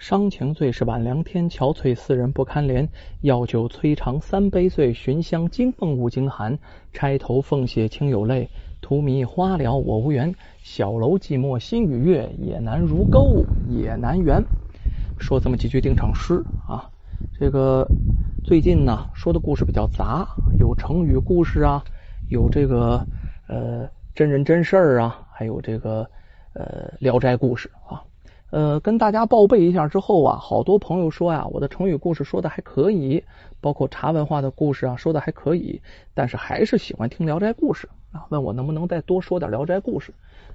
伤情最是晚凉天，憔悴四人不堪怜。药酒摧肠三杯醉，寻香惊梦五更寒。钗头凤血清有泪，荼蘼花了我无缘。小楼寂寞心与月，也难如钩也难圆。说这么几句定场诗啊，这个最近呢说的故事比较杂，有成语故事啊，有这个呃真人真事儿啊，还有这个呃聊斋故事啊。呃，跟大家报备一下之后啊，好多朋友说呀，我的成语故事说的还可以，包括茶文化的故事啊，说的还可以，但是还是喜欢听聊斋故事啊，问我能不能再多说点聊斋故事。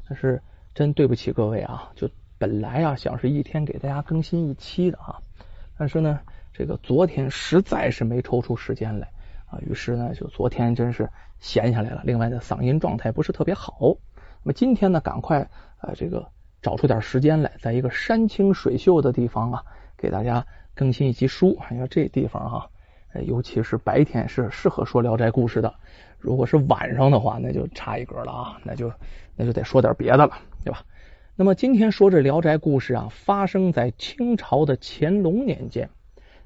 但是真对不起各位啊，就本来啊想是一天给大家更新一期的啊，但是呢，这个昨天实在是没抽出时间来啊，于是呢，就昨天真是闲下来了。另外的嗓音状态不是特别好，那么今天呢，赶快呃这个。找出点时间来，在一个山清水秀的地方啊，给大家更新一集书。你看，这地方哈，尤其是白天是适合说《聊斋故事》的。如果是晚上的话，那就差一格了啊，那就那就得说点别的了，对吧？那么今天说这《聊斋故事》啊，发生在清朝的乾隆年间，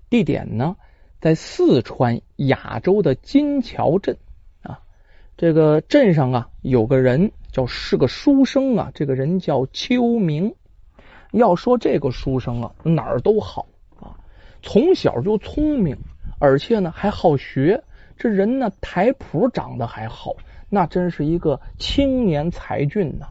地点呢在四川雅州的金桥镇啊。这个镇上啊有个人。叫是个书生啊，这个人叫秋明。要说这个书生啊，哪儿都好啊，从小就聪明，而且呢还好学。这人呢台谱长得还好，那真是一个青年才俊呐。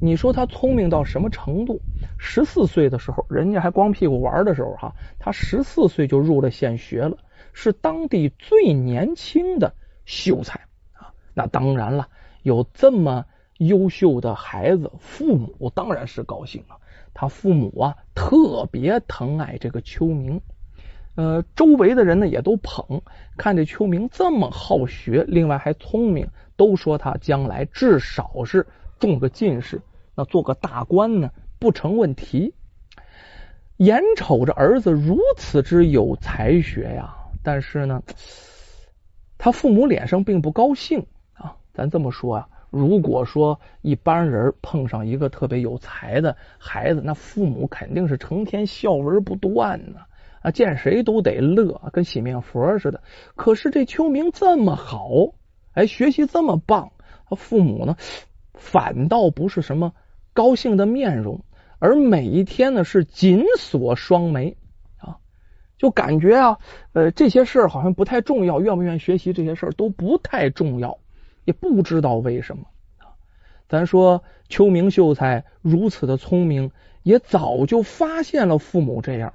你说他聪明到什么程度？十四岁的时候，人家还光屁股玩的时候哈，他十四岁就入了县学了，是当地最年轻的秀才啊。那当然了，有这么。优秀的孩子，父母当然是高兴了。他父母啊，特别疼爱这个秋明。呃，周围的人呢也都捧，看这秋明这么好学，另外还聪明，都说他将来至少是中个进士，那做个大官呢不成问题。眼瞅着儿子如此之有才学呀，但是呢，他父母脸上并不高兴啊。咱这么说啊。如果说一般人碰上一个特别有才的孩子，那父母肯定是成天笑文不断呢啊，见谁都得乐，跟洗面佛似的。可是这秋明这么好，哎，学习这么棒，他父母呢反倒不是什么高兴的面容，而每一天呢是紧锁双眉啊，就感觉啊，呃，这些事儿好像不太重要，愿不愿意学习这些事儿都不太重要。也不知道为什么啊！咱说秋明秀才如此的聪明，也早就发现了父母这样。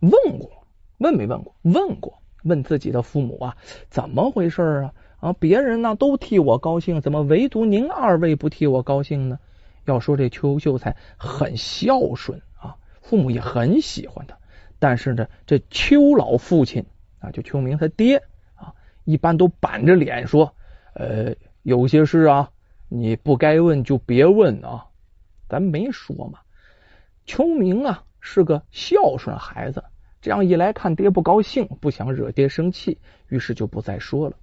问过，问没问过？问过，问自己的父母啊，怎么回事啊？啊，别人呢都替我高兴，怎么唯独您二位不替我高兴呢？要说这秋秀才很孝顺啊，父母也很喜欢他。但是呢，这邱老父亲啊，就秋明他爹啊，一般都板着脸说。呃，有些事啊，你不该问就别问啊。咱没说嘛。秋明啊是个孝顺孩子，这样一来看爹不高兴，不想惹爹生气，于是就不再说了。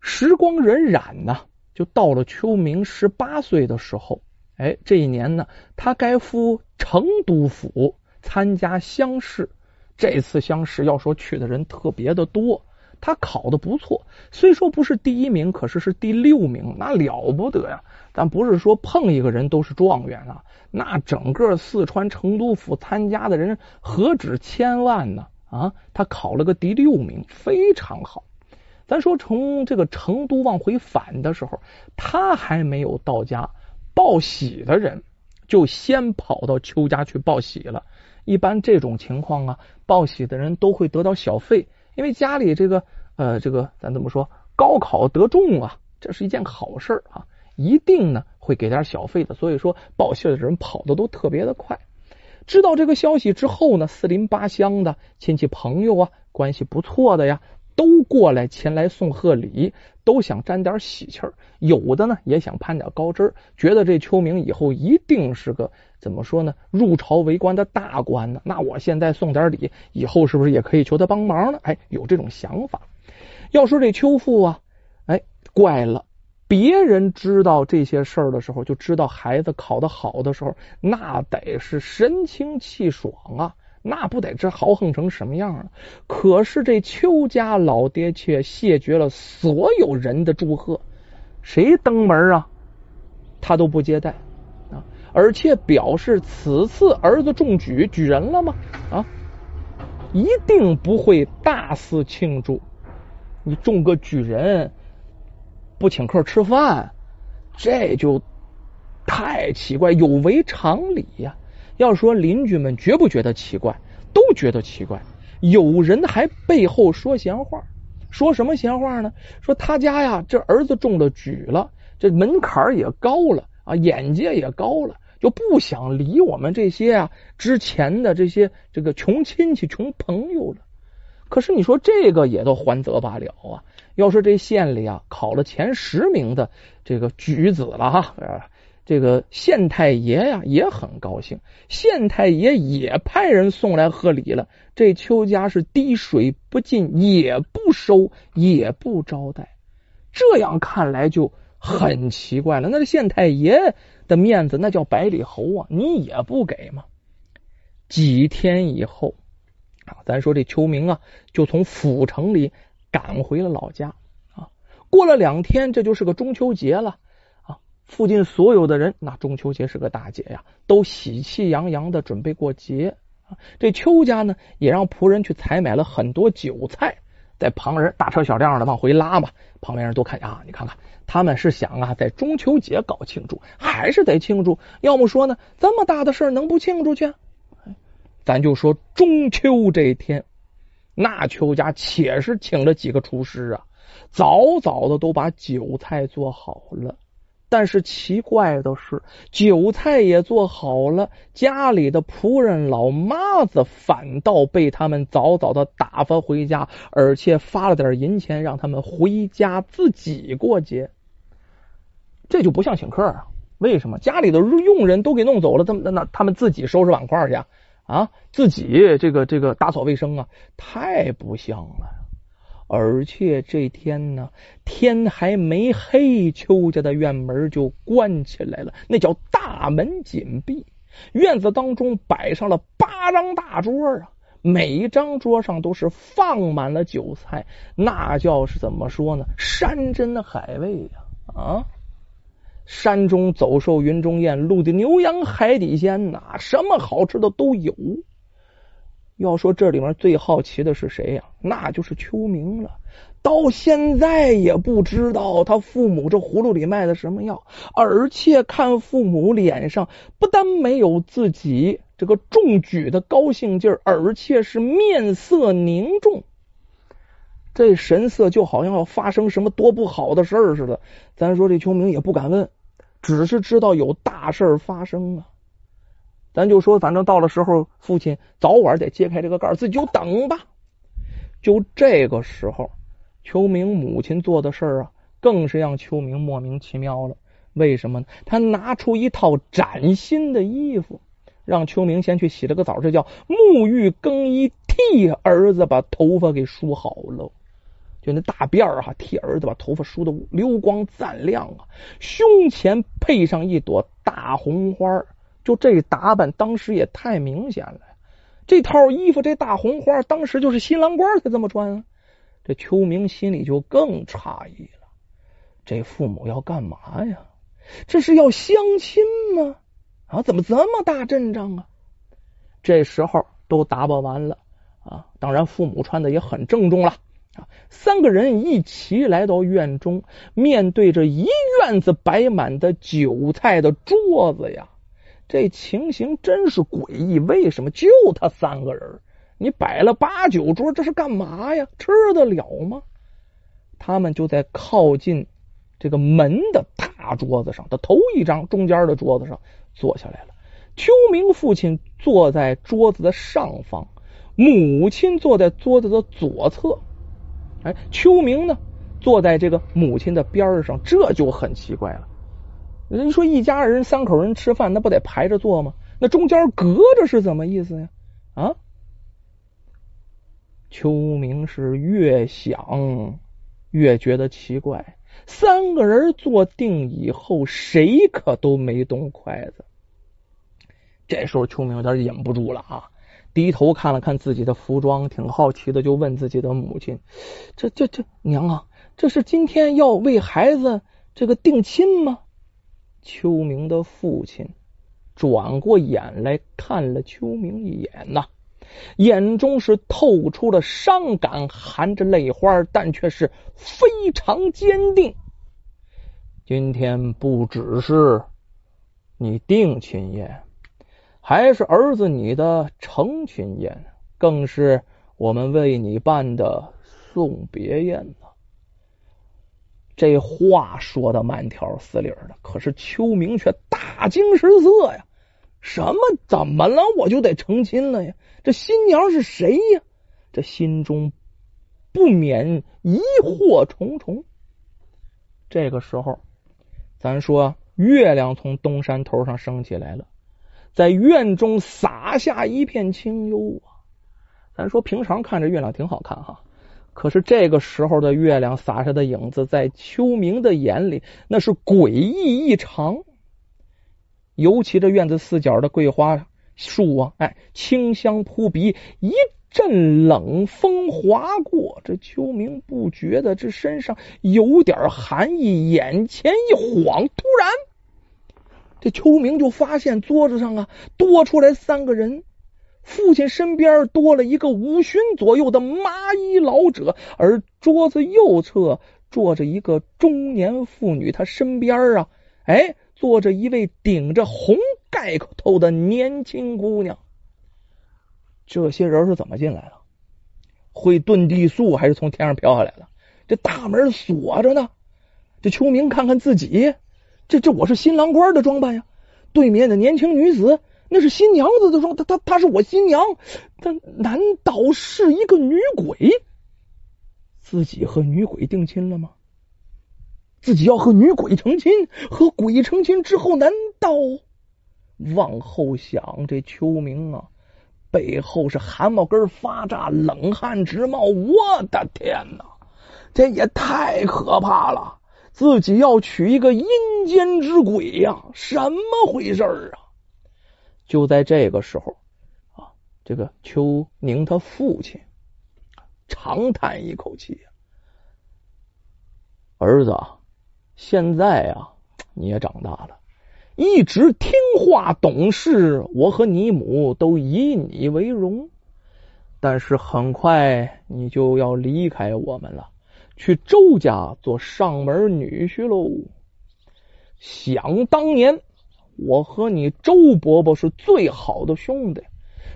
时光荏苒呢，就到了秋明十八岁的时候。哎，这一年呢，他该赴成都府参加乡试。这次乡试要说去的人特别的多。他考的不错，虽说不是第一名，可是是第六名，那了不得呀！但不是说碰一个人都是状元啊，那整个四川成都府参加的人何止千万呢？啊，他考了个第六名，非常好。咱说从这个成都往回返的时候，他还没有到家，报喜的人就先跑到邱家去报喜了。一般这种情况啊，报喜的人都会得到小费。因为家里这个呃，这个咱怎么说，高考得中啊，这是一件好事啊，一定呢会给点小费的。所以说报信的人跑的都特别的快。知道这个消息之后呢，四邻八乡的亲戚朋友啊，关系不错的呀。都过来前来送贺礼，都想沾点喜气儿。有的呢也想攀点高枝儿，觉得这秋明以后一定是个怎么说呢？入朝为官的大官呢。那我现在送点礼，以后是不是也可以求他帮忙呢？哎，有这种想法。要说这秋父啊，哎，怪了，别人知道这些事儿的时候，就知道孩子考得好的时候，那得是神清气爽啊，那不得这豪横成什么样啊？可是这邱家老爹却谢绝了所有人的祝贺，谁登门啊，他都不接待啊，而且表示此次儿子中举举人了吗？啊，一定不会大肆庆祝。你中个举人，不请客吃饭，这就太奇怪，有违常理呀。要说邻居们觉不觉得奇怪，都觉得奇怪。有人还背后说闲话，说什么闲话呢？说他家呀，这儿子中了举了，这门槛也高了啊，眼界也高了，就不想理我们这些啊之前的这些这个穷亲戚、穷朋友了。可是你说这个也都还则罢了啊！要是这县里啊考了前十名的这个举子了哈，这个县太爷呀也很高兴，县太爷也派人送来贺礼了。这邱家是滴水不进，也不收，也不招待。这样看来就很奇怪了。那这县太爷的面子那叫百里侯啊，你也不给吗？几天以后。啊，咱说这秋明啊，就从府城里赶回了老家啊。过了两天，这就是个中秋节了。附近所有的人，那中秋节是个大节呀，都喜气洋洋的准备过节啊。这邱家呢，也让仆人去采买了很多酒菜，在旁人大车小辆的往回拉嘛。旁边人都看啊，你看看，他们是想啊，在中秋节搞庆祝，还是得庆祝？要么说呢，这么大的事儿能不庆祝去？咱就说中秋这一天，那邱家且是请了几个厨师啊，早早的都把酒菜做好了。但是奇怪的是，酒菜也做好了，家里的仆人老妈子反倒被他们早早的打发回家，而且发了点银钱让他们回家自己过节。这就不像请客啊？为什么家里的佣人都给弄走了，他们那他们自己收拾碗筷去？啊，自己这个这个打扫卫生啊，太不像了。而且这天呢，天还没黑，邱家的院门就关起来了，那叫大门紧闭。院子当中摆上了八张大桌啊，每一张桌上都是放满了酒菜，那叫是怎么说呢？山珍海味呀，啊。山中走兽，云中雁，陆地牛羊，海底鲜呐，什么好吃的都有。要说这里面最好奇的是谁呀？那就是秋明了。到现在也不知道他父母这葫芦里卖的什么药，而且看父母脸上不但没有自己这个中举的高兴劲儿，而且是面色凝重。这神色就好像要发生什么多不好的事儿似的。咱说这秋明也不敢问。只是知道有大事儿发生啊，咱就说，反正到了时候，父亲早晚得揭开这个盖自己就等吧。就这个时候，秋明母亲做的事儿啊，更是让秋明莫名其妙了。为什么呢？他拿出一套崭新的衣服，让秋明先去洗了个澡，这叫沐浴更衣，替儿子把头发给梳好了。就那大辫儿哈，替儿子把头发梳的流光锃亮啊，胸前配上一朵大红花，就这打扮，当时也太明显了。这套衣服，这大红花，当时就是新郎官才这么穿啊。这秋明心里就更诧异了，这父母要干嘛呀？这是要相亲吗？啊，怎么这么大阵仗啊？这时候都打扮完了啊，当然父母穿的也很郑重了啊。三个人一齐来到院中，面对着一院子摆满的酒菜的桌子呀，这情形真是诡异。为什么就他三个人？你摆了八九桌，这是干嘛呀？吃得了吗？他们就在靠近这个门的大桌子上的头一张中间的桌子上坐下来了。秋明父亲坐在桌子的上方，母亲坐在桌子的左侧。哎，秋明呢，坐在这个母亲的边上，这就很奇怪了。人说一家人三口人吃饭，那不得排着坐吗？那中间隔着是怎么意思呀？啊？秋明是越想越觉得奇怪，三个人坐定以后，谁可都没动筷子。这时候，秋明有点忍不住了啊，低头看了看自己的服装，挺好奇的，就问自己的母亲：“这、这、这娘啊，这是今天要为孩子这个定亲吗？”秋明的父亲转过眼来看了秋明一眼呐。眼中是透出了伤感，含着泪花，但却是非常坚定。今天不只是你定亲宴，还是儿子你的成亲宴，更是我们为你办的送别宴呢。这话说的慢条斯理的，可是秋明却大惊失色呀！什么？怎么了？我就得成亲了呀？这新娘是谁呀？这心中不免疑惑重重。这个时候，咱说月亮从东山头上升起来了，在院中洒下一片清幽啊。咱说平常看着月亮挺好看哈，可是这个时候的月亮洒下的影子，在秋明的眼里那是诡异异常。尤其这院子四角的桂花。树啊，哎，清香扑鼻，一阵冷风划过，这秋明不觉得这身上有点寒意，眼前一晃，突然，这秋明就发现桌子上啊多出来三个人，父亲身边多了一个五旬左右的麻衣老者，而桌子右侧坐着一个中年妇女，她身边啊，哎。坐着一位顶着红盖头的年轻姑娘。这些人是怎么进来的？会遁地术还是从天上飘下来的？这大门锁着呢。这秋明看看自己，这这我是新郎官的装扮呀。对面的年轻女子那是新娘子的装，她她她是我新娘。但难道是一个女鬼？自己和女鬼定亲了吗？自己要和女鬼成亲，和鬼成亲之后，难道往后想，这秋明啊，背后是汗毛根发炸，冷汗直冒。我的天哪，这也太可怕了！自己要娶一个阴间之鬼呀，什么回事啊？就在这个时候啊，这个邱宁他父亲长叹一口气儿子。现在啊，你也长大了，一直听话懂事，我和你母都以你为荣。但是很快你就要离开我们了，去周家做上门女婿喽。想当年，我和你周伯伯是最好的兄弟。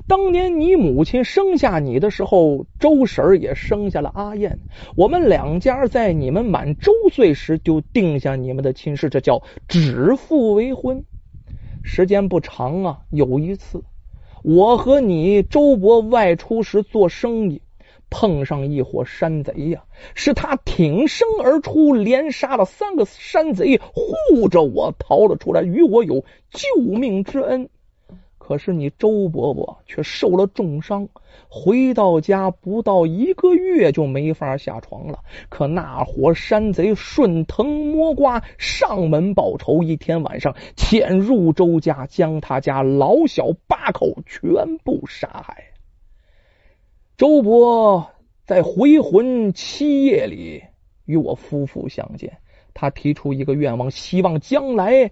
当年你母亲生下你的时候，周婶儿也生下了阿燕。我们两家在你们满周岁时就定下你们的亲事，这叫指腹为婚。时间不长啊，有一次，我和你周伯外出时做生意，碰上一伙山贼呀，是他挺身而出，连杀了三个山贼，护着我逃了出来，与我有救命之恩。可是你周伯伯却受了重伤，回到家不到一个月就没法下床了。可那伙山贼顺藤摸瓜上门报仇，一天晚上潜入周家，将他家老小八口全部杀害。周伯在回魂七夜里与我夫妇相见，他提出一个愿望，希望将来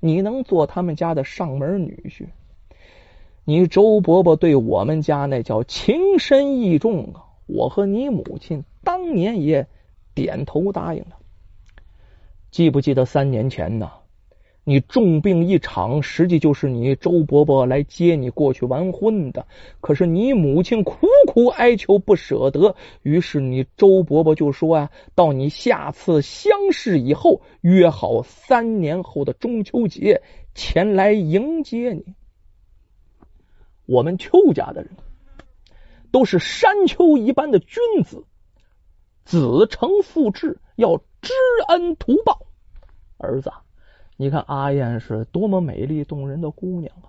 你能做他们家的上门女婿。你周伯伯对我们家那叫情深意重啊！我和你母亲当年也点头答应了。记不记得三年前呢？你重病一场，实际就是你周伯伯来接你过去完婚的。可是你母亲苦苦哀求，不舍得，于是你周伯伯就说啊：“到你下次相识以后，约好三年后的中秋节前来迎接你。”我们邱家的人都是山丘一般的君子，子承父志，要知恩图报。儿子，你看阿燕是多么美丽动人的姑娘啊，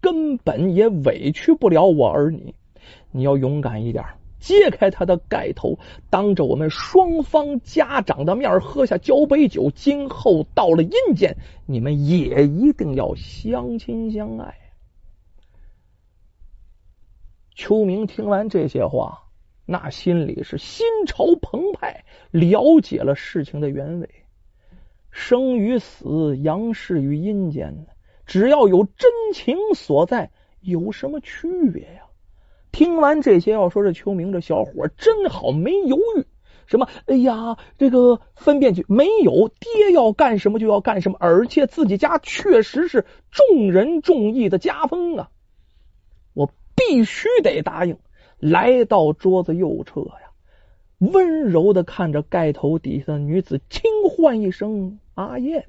根本也委屈不了我儿女。你要勇敢一点，揭开她的盖头，当着我们双方家长的面喝下交杯酒。今后到了阴间，你们也一定要相亲相爱。秋明听完这些话，那心里是心潮澎湃，了解了事情的原委。生与死，阳世与阴间，只要有真情所在，有什么区别呀？听完这些，要说这秋明这小伙真好，没犹豫。什么？哎呀，这个分辨去没有，爹要干什么就要干什么，而且自己家确实是重仁重义的家风啊！我必须得答应。来到桌子右侧呀，温柔的看着盖头底下的女子，轻唤一声：“阿燕。”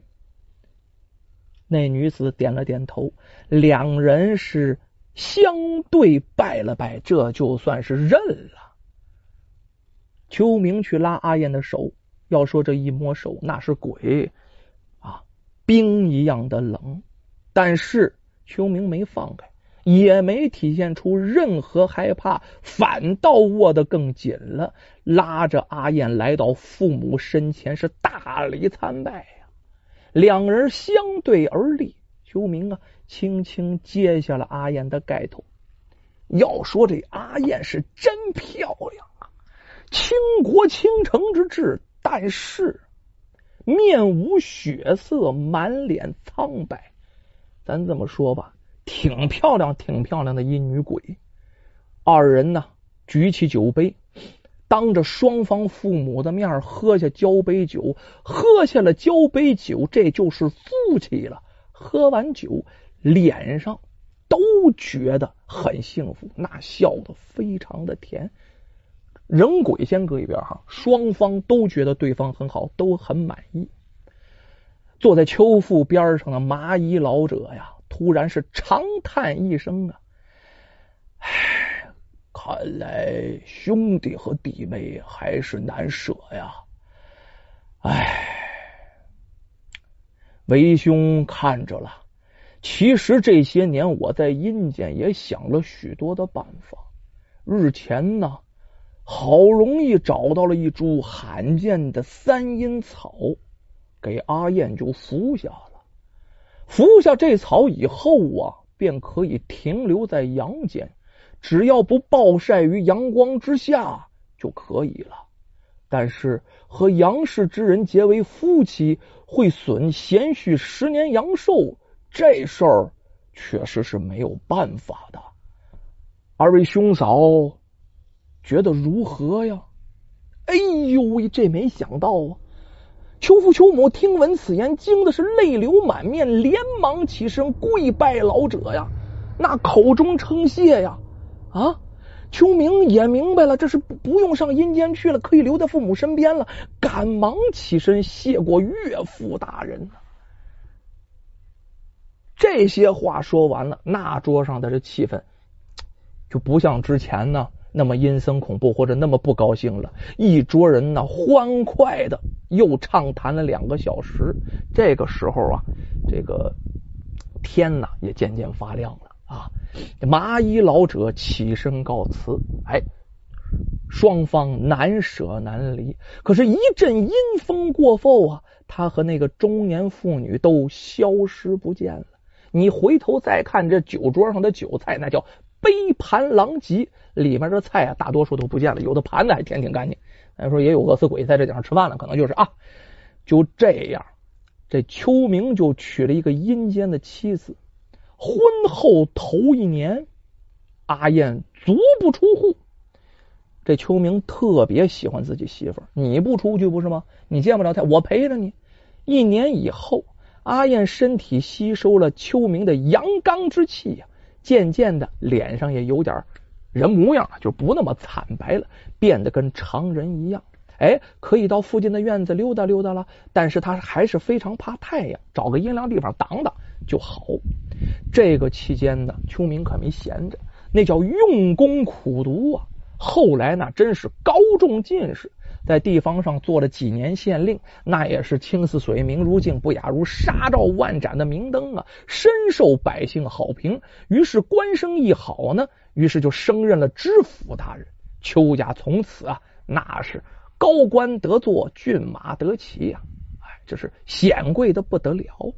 那女子点了点头，两人是。相对拜了拜，这就算是认了。秋明去拉阿燕的手，要说这一摸手，那是鬼啊，冰一样的冷。但是秋明没放开，也没体现出任何害怕，反倒握得更紧了，拉着阿燕来到父母身前，是大礼参拜呀。两人相对而立。秋明啊，轻轻揭下了阿燕的盖头。要说这阿燕是真漂亮啊，倾国倾城之志，但是面无血色，满脸苍白。咱这么说吧，挺漂亮，挺漂亮的阴女鬼。二人呢，举起酒杯，当着双方父母的面喝下交杯酒，喝下了交杯酒，这就是夫妻了。喝完酒，脸上都觉得很幸福，那笑的非常的甜。人鬼先搁一边哈，双方都觉得对方很好，都很满意。坐在秋父边上的麻衣老者呀，突然是长叹一声啊，唉，看来兄弟和弟妹还是难舍呀，唉。为兄看着了，其实这些年我在阴间也想了许多的办法。日前呢，好容易找到了一株罕见的三阴草，给阿燕就服下了。服下这草以后啊，便可以停留在阳间，只要不暴晒于阳光之下就可以了。但是和杨氏之人结为夫妻，会损贤婿十年阳寿，这事儿确实是没有办法的。二位兄嫂觉得如何呀？哎呦喂，这没想到啊！邱父邱母听闻此言，惊的是泪流满面，连忙起身跪拜老者呀，那口中称谢呀，啊！秋明也明白了，这是不不用上阴间去了，可以留在父母身边了，赶忙起身谢过岳父大人。这些话说完了，那桌上的这气氛就不像之前呢那么阴森恐怖，或者那么不高兴了。一桌人呢欢快的又畅谈了两个小时。这个时候啊，这个天呐也渐渐发亮了。啊！麻衣老者起身告辞。哎，双方难舍难离。可是，一阵阴风过后啊，他和那个中年妇女都消失不见了。你回头再看这酒桌上的酒菜，那叫杯盘狼藉，里面的菜啊，大多数都不见了。有的盘子还舔挺干净。咱说也有饿死鬼在这顶上吃饭了，可能就是啊。就这样，这秋明就娶了一个阴间的妻子。婚后头一年，阿燕足不出户。这秋明特别喜欢自己媳妇儿，你不出去不是吗？你见不了她，我陪着你。一年以后，阿燕身体吸收了秋明的阳刚之气呀，渐渐的脸上也有点人模样，就不那么惨白了，变得跟常人一样。哎，可以到附近的院子溜达溜达了，但是他还是非常怕太阳，找个阴凉地方挡挡就好。这个期间呢，秋明可没闲着，那叫用功苦读啊。后来那真是高中进士，在地方上做了几年县令，那也是青似水，明如镜，不雅如纱照万盏的明灯啊，深受百姓好评。于是官声一好呢，于是就升任了知府大人。邱家从此啊，那是高官得坐，骏马得骑呀，哎，这是显贵的不得了。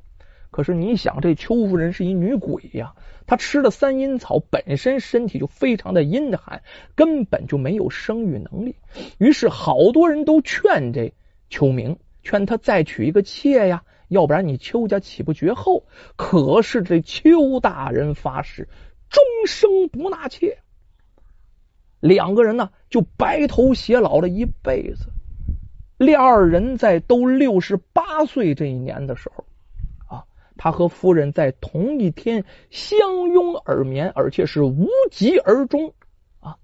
可是你想，这邱夫人是一女鬼呀，她吃了三阴草，本身身体就非常的阴寒，根本就没有生育能力。于是好多人都劝这邱明，劝他再娶一个妾呀，要不然你邱家岂不绝后？可是这邱大人发誓，终生不纳妾。两个人呢，就白头偕老了一辈子。两二人在都六十八岁这一年的时候。他和夫人在同一天相拥而眠，而且是无疾而终啊！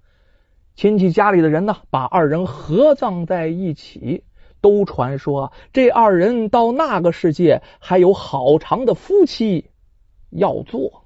亲戚家里的人呢，把二人合葬在一起，都传说这二人到那个世界还有好长的夫妻要做。